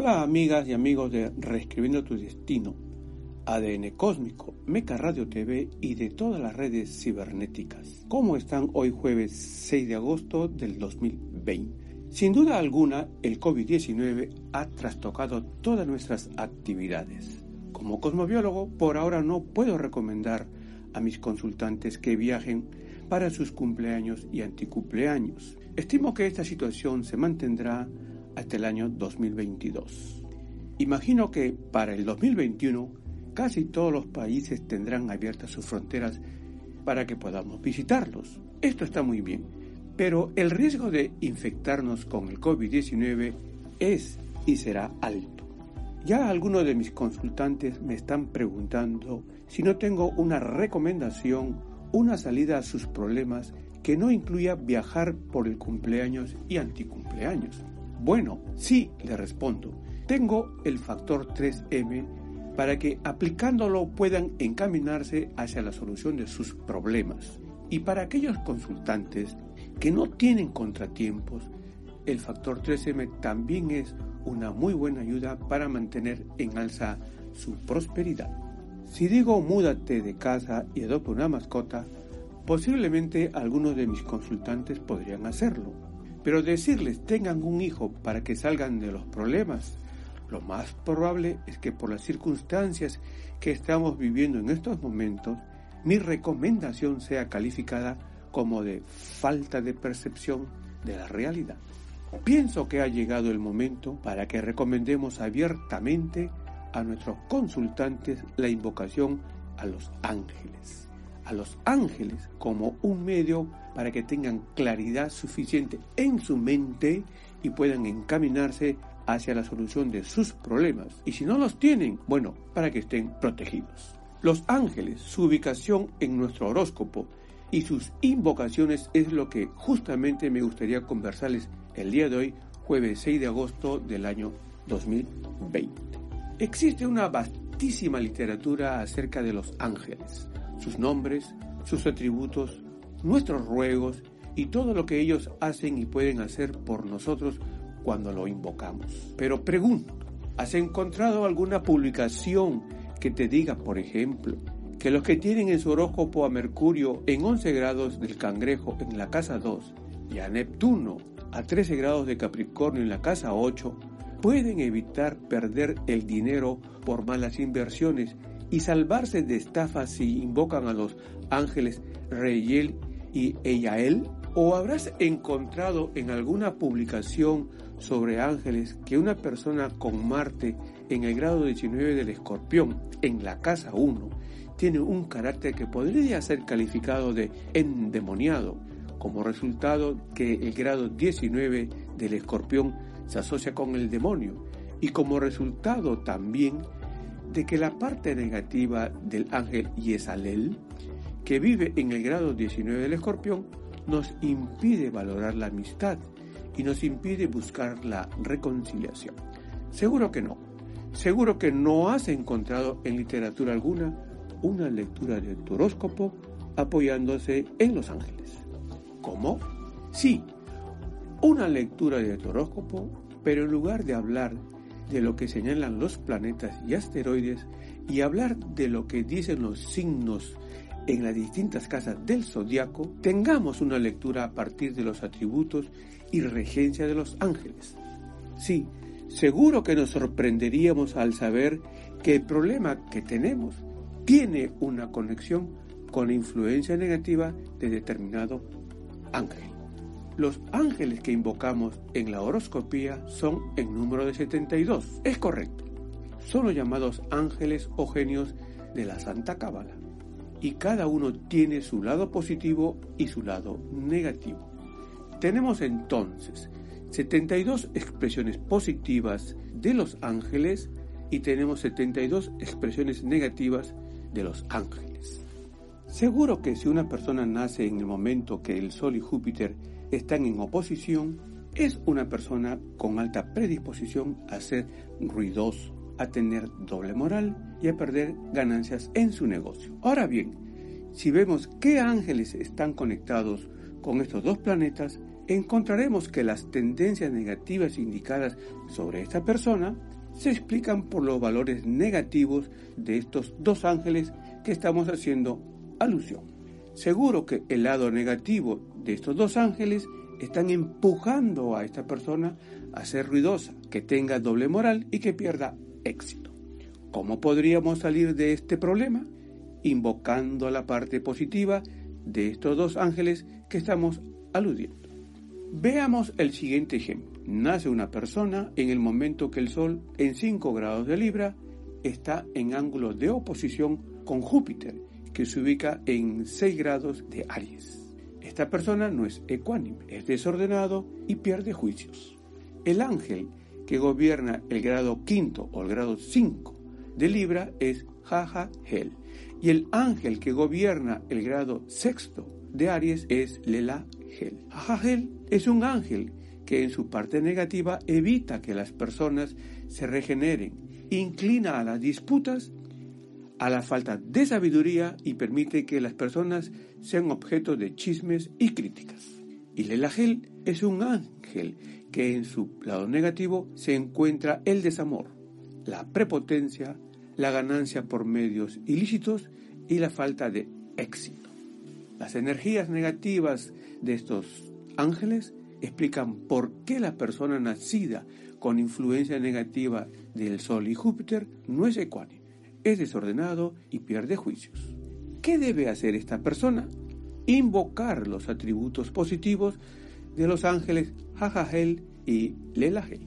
Hola amigas y amigos de Reescribiendo tu Destino, ADN Cósmico, Meca Radio TV y de todas las redes cibernéticas. ¿Cómo están hoy jueves 6 de agosto del 2020? Sin duda alguna, el COVID-19 ha trastocado todas nuestras actividades. Como cosmobiólogo, por ahora no puedo recomendar a mis consultantes que viajen para sus cumpleaños y anticumpleaños. Estimo que esta situación se mantendrá hasta el año 2022. Imagino que para el 2021 casi todos los países tendrán abiertas sus fronteras para que podamos visitarlos. Esto está muy bien, pero el riesgo de infectarnos con el COVID-19 es y será alto. Ya algunos de mis consultantes me están preguntando si no tengo una recomendación, una salida a sus problemas que no incluya viajar por el cumpleaños y anticumpleaños. Bueno, sí, le respondo. Tengo el factor 3M para que aplicándolo puedan encaminarse hacia la solución de sus problemas. Y para aquellos consultantes que no tienen contratiempos, el factor 3M también es una muy buena ayuda para mantener en alza su prosperidad. Si digo múdate de casa y adopta una mascota, posiblemente algunos de mis consultantes podrían hacerlo pero decirles tengan un hijo para que salgan de los problemas, lo más probable es que por las circunstancias que estamos viviendo en estos momentos, mi recomendación sea calificada como de falta de percepción de la realidad. Pienso que ha llegado el momento para que recomendemos abiertamente a nuestros consultantes la invocación a los ángeles a los ángeles como un medio para que tengan claridad suficiente en su mente y puedan encaminarse hacia la solución de sus problemas. Y si no los tienen, bueno, para que estén protegidos. Los ángeles, su ubicación en nuestro horóscopo y sus invocaciones es lo que justamente me gustaría conversarles el día de hoy, jueves 6 de agosto del año 2020. Existe una vastísima literatura acerca de los ángeles sus nombres, sus atributos, nuestros ruegos y todo lo que ellos hacen y pueden hacer por nosotros cuando lo invocamos. Pero pregunto, ¿has encontrado alguna publicación que te diga, por ejemplo, que los que tienen en su horóscopo a Mercurio en 11 grados del cangrejo en la casa 2 y a Neptuno a 13 grados de Capricornio en la casa 8 pueden evitar perder el dinero por malas inversiones y salvarse de estafas si invocan a los ángeles Reyel y Eyael? ¿O habrás encontrado en alguna publicación sobre ángeles que una persona con Marte en el grado 19 del escorpión, en la casa 1, tiene un carácter que podría ser calificado de endemoniado, como resultado que el grado 19 del escorpión se asocia con el demonio, y como resultado también de que la parte negativa del ángel Yesalel, que vive en el grado 19 del escorpión, nos impide valorar la amistad y nos impide buscar la reconciliación. Seguro que no. Seguro que no has encontrado en literatura alguna una lectura de tu apoyándose en los ángeles. ¿Cómo? Sí, una lectura de tu pero en lugar de hablar de lo que señalan los planetas y asteroides y hablar de lo que dicen los signos en las distintas casas del zodiaco, tengamos una lectura a partir de los atributos y regencia de los ángeles. Sí, seguro que nos sorprenderíamos al saber que el problema que tenemos tiene una conexión con la influencia negativa de determinado ángel. Los ángeles que invocamos en la horoscopía son en número de 72. Es correcto. Son los llamados ángeles o genios de la Santa Cábala. Y cada uno tiene su lado positivo y su lado negativo. Tenemos entonces 72 expresiones positivas de los ángeles y tenemos 72 expresiones negativas de los ángeles. Seguro que si una persona nace en el momento que el Sol y Júpiter están en oposición, es una persona con alta predisposición a ser ruidoso, a tener doble moral y a perder ganancias en su negocio. Ahora bien, si vemos qué ángeles están conectados con estos dos planetas, encontraremos que las tendencias negativas indicadas sobre esta persona se explican por los valores negativos de estos dos ángeles que estamos haciendo alusión. Seguro que el lado negativo estos dos ángeles están empujando a esta persona a ser ruidosa, que tenga doble moral y que pierda éxito. ¿Cómo podríamos salir de este problema? Invocando la parte positiva de estos dos ángeles que estamos aludiendo. Veamos el siguiente ejemplo. Nace una persona en el momento que el Sol en 5 grados de Libra está en ángulo de oposición con Júpiter, que se ubica en 6 grados de Aries. Esta persona no es ecuánime, es desordenado y pierde juicios. El ángel que gobierna el grado quinto o el grado 5 de Libra es Jaja Hel. Y el ángel que gobierna el grado sexto de Aries es Lela Hel. Jaja Hel es un ángel que en su parte negativa evita que las personas se regeneren, inclina a las disputas, a la falta de sabiduría y permite que las personas sean objeto de chismes y críticas. Y Lelagel es un ángel que en su lado negativo se encuentra el desamor, la prepotencia, la ganancia por medios ilícitos y la falta de éxito. Las energías negativas de estos ángeles explican por qué la persona nacida con influencia negativa del Sol y Júpiter no es ecuánime, es desordenado y pierde juicios. ¿Qué debe hacer esta persona? Invocar los atributos positivos de los ángeles Jajajel y Lelajel.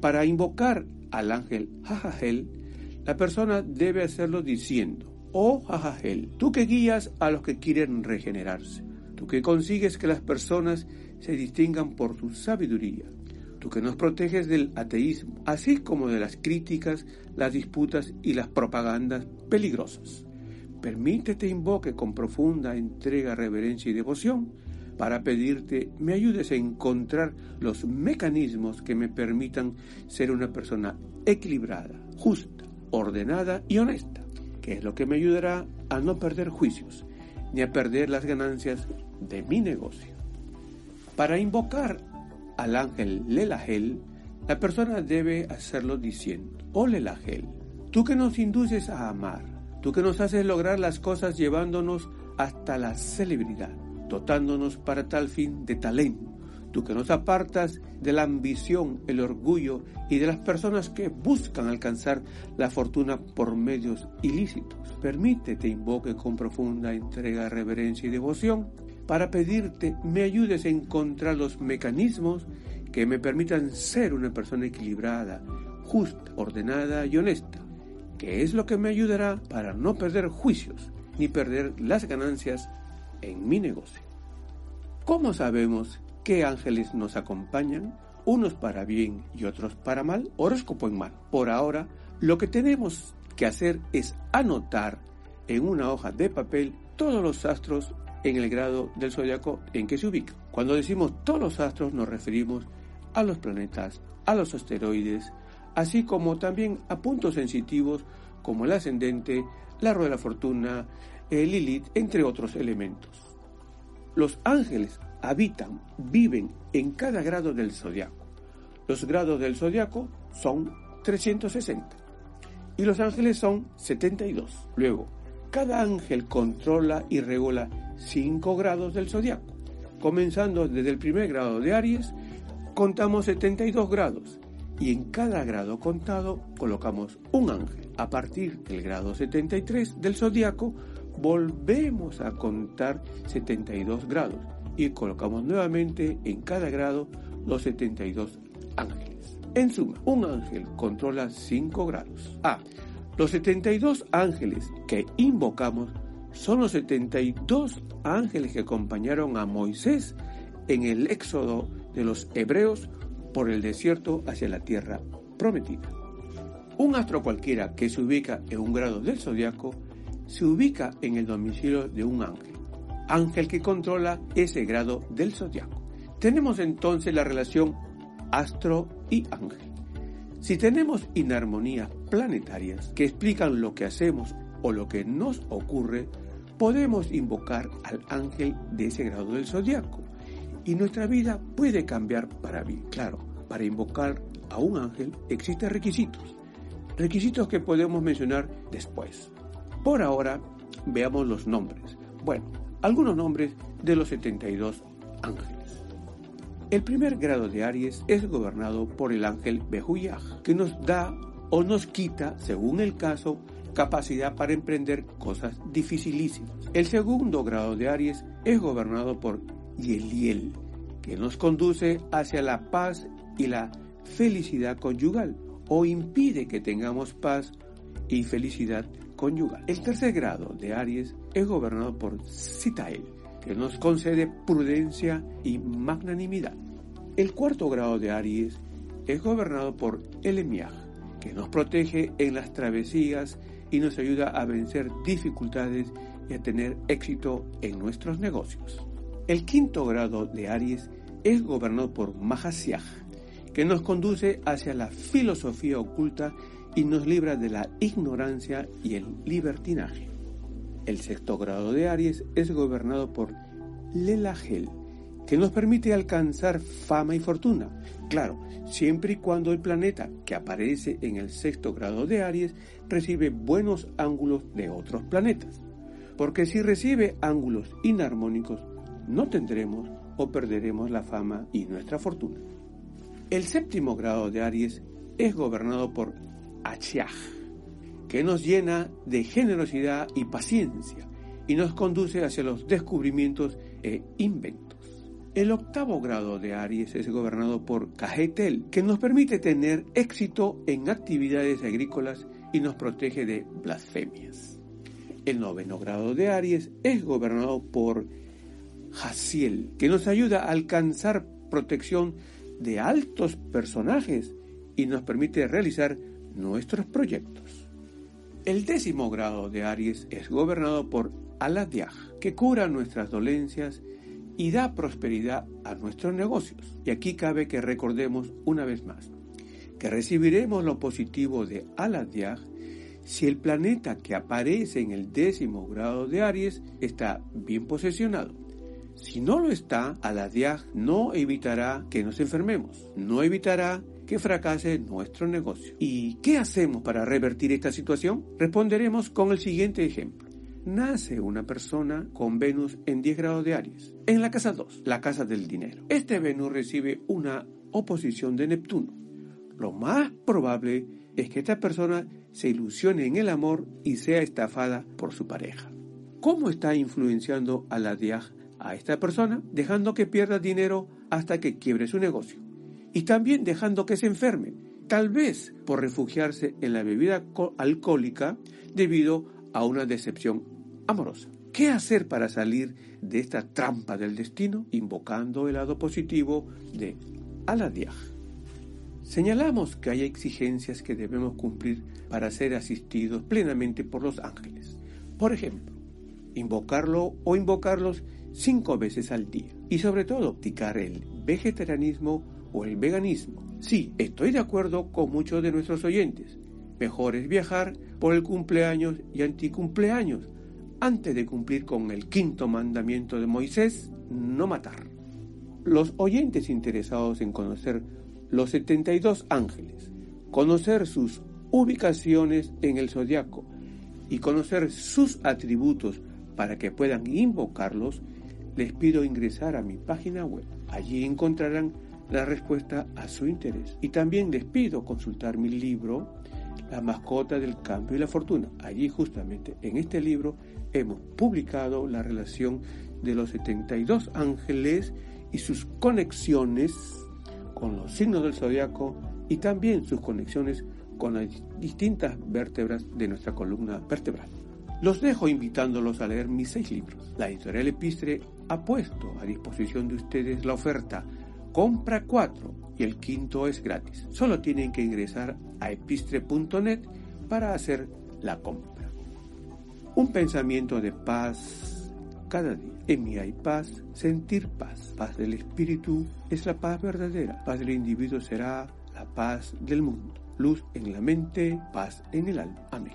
Para invocar al ángel Jajajel, la persona debe hacerlo diciendo, Oh Jajajel, tú que guías a los que quieren regenerarse, tú que consigues que las personas se distingan por su sabiduría, tú que nos proteges del ateísmo, así como de las críticas, las disputas y las propagandas peligrosas. Permítete invoque con profunda entrega, reverencia y devoción para pedirte me ayudes a encontrar los mecanismos que me permitan ser una persona equilibrada, justa, ordenada y honesta, que es lo que me ayudará a no perder juicios ni a perder las ganancias de mi negocio. Para invocar al ángel Lelagel, la persona debe hacerlo diciendo, oh Lelagel, tú que nos induces a amar, tú que nos haces lograr las cosas llevándonos hasta la celebridad, dotándonos para tal fin de talento, tú que nos apartas de la ambición, el orgullo y de las personas que buscan alcanzar la fortuna por medios ilícitos. Permítete invoque con profunda entrega, reverencia y devoción para pedirte me ayudes a encontrar los mecanismos que me permitan ser una persona equilibrada, justa, ordenada y honesta, que es lo que me ayudará para no perder juicios ni perder las ganancias en mi negocio. ¿Cómo sabemos qué ángeles nos acompañan? Unos para bien y otros para mal, horóscopo en mano. Por ahora, lo que tenemos que hacer es anotar en una hoja de papel todos los astros en el grado del zodiaco en que se ubica. Cuando decimos todos los astros nos referimos a los planetas, a los asteroides, así como también a puntos sensitivos como el ascendente, la rueda de la fortuna, el Lilith, entre otros elementos. Los ángeles habitan, viven en cada grado del zodiaco. Los grados del zodiaco son 360 y los ángeles son 72. Luego, cada ángel controla y regula cinco grados del zodiaco. Comenzando desde el primer grado de Aries, contamos 72 grados y en cada grado contado colocamos un ángel. A partir del grado 73 del zodiaco, volvemos a contar 72 grados y colocamos nuevamente en cada grado los 72 ángeles. En suma, un ángel controla 5 grados. A. Los 72 ángeles que invocamos son los 72 ángeles que acompañaron a Moisés en el éxodo de los hebreos por el desierto hacia la tierra prometida. Un astro cualquiera que se ubica en un grado del zodiaco se ubica en el domicilio de un ángel, ángel que controla ese grado del zodiaco. Tenemos entonces la relación astro y ángel. Si tenemos inarmonías planetarias que explican lo que hacemos o lo que nos ocurre, podemos invocar al ángel de ese grado del zodiaco y nuestra vida puede cambiar para bien. Claro, para invocar a un ángel existen requisitos, requisitos que podemos mencionar después. Por ahora, veamos los nombres. Bueno, algunos nombres de los 72 ángeles. El primer grado de Aries es gobernado por el ángel Behuyah, que nos da o nos quita, según el caso, capacidad para emprender cosas dificilísimas. El segundo grado de Aries es gobernado por Yeliel, que nos conduce hacia la paz y la felicidad conyugal o impide que tengamos paz y felicidad conyugal. El tercer grado de Aries es gobernado por Sitael, que nos concede prudencia y magnanimidad. El cuarto grado de Aries es gobernado por Elemiah, que nos protege en las travesías y nos ayuda a vencer dificultades y a tener éxito en nuestros negocios. El quinto grado de Aries es gobernado por Mahasiah, que nos conduce hacia la filosofía oculta y nos libra de la ignorancia y el libertinaje. El sexto grado de Aries es gobernado por Lelagel, que nos permite alcanzar fama y fortuna. Claro, siempre y cuando el planeta que aparece en el sexto grado de Aries recibe buenos ángulos de otros planetas. Porque si recibe ángulos inarmónicos, no tendremos o perderemos la fama y nuestra fortuna. El séptimo grado de Aries es gobernado por Achiaj, que nos llena de generosidad y paciencia y nos conduce hacia los descubrimientos e inventos. El octavo grado de Aries es gobernado por Cajetel, que nos permite tener éxito en actividades agrícolas y nos protege de blasfemias. El noveno grado de Aries es gobernado por Jaciel, que nos ayuda a alcanzar protección de altos personajes y nos permite realizar nuestros proyectos. El décimo grado de Aries es gobernado por Aladiah, que cura nuestras dolencias y da prosperidad a nuestros negocios. Y aquí cabe que recordemos una vez más que recibiremos lo positivo de Aladiah si el planeta que aparece en el décimo grado de Aries está bien posesionado. Si no lo está, Aladiah no evitará que nos enfermemos, no evitará que fracase nuestro negocio. ¿Y qué hacemos para revertir esta situación? Responderemos con el siguiente ejemplo. Nace una persona con Venus en 10 grados de Aries. En la casa 2, la casa del dinero. Este Venus recibe una oposición de Neptuno. Lo más probable es que esta persona se ilusione en el amor y sea estafada por su pareja. ¿Cómo está influenciando a la a esta persona, dejando que pierda dinero hasta que quiebre su negocio. Y también dejando que se enferme, tal vez por refugiarse en la bebida alcohólica debido a una decepción amorosa. ¿Qué hacer para salir de esta trampa del destino? Invocando el lado positivo de Aladiah. Señalamos que hay exigencias que debemos cumplir para ser asistidos plenamente por los ángeles. Por ejemplo, invocarlo o invocarlos cinco veces al día. Y sobre todo, practicar el vegetarianismo o el veganismo. Sí, estoy de acuerdo con muchos de nuestros oyentes. Mejor es viajar por el cumpleaños y anticumpleaños antes de cumplir con el quinto mandamiento de Moisés, no matar. Los oyentes interesados en conocer los 72 ángeles, conocer sus ubicaciones en el zodiaco y conocer sus atributos para que puedan invocarlos, les pido ingresar a mi página web. Allí encontrarán la respuesta a su interés. Y también les pido consultar mi libro, La mascota del cambio y la fortuna. Allí justamente en este libro hemos publicado la relación de los 72 ángeles y sus conexiones con los signos del zodiaco y también sus conexiones con las distintas vértebras de nuestra columna vertebral. Los dejo invitándolos a leer mis seis libros. La editorial Epistre ha puesto a disposición de ustedes la oferta Compra 4 el quinto es gratis. Solo tienen que ingresar a epistre.net para hacer la compra. Un pensamiento de paz cada día. En mí hay paz, sentir paz. Paz del espíritu es la paz verdadera. Paz del individuo será la paz del mundo. Luz en la mente, paz en el alma. Amén.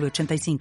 85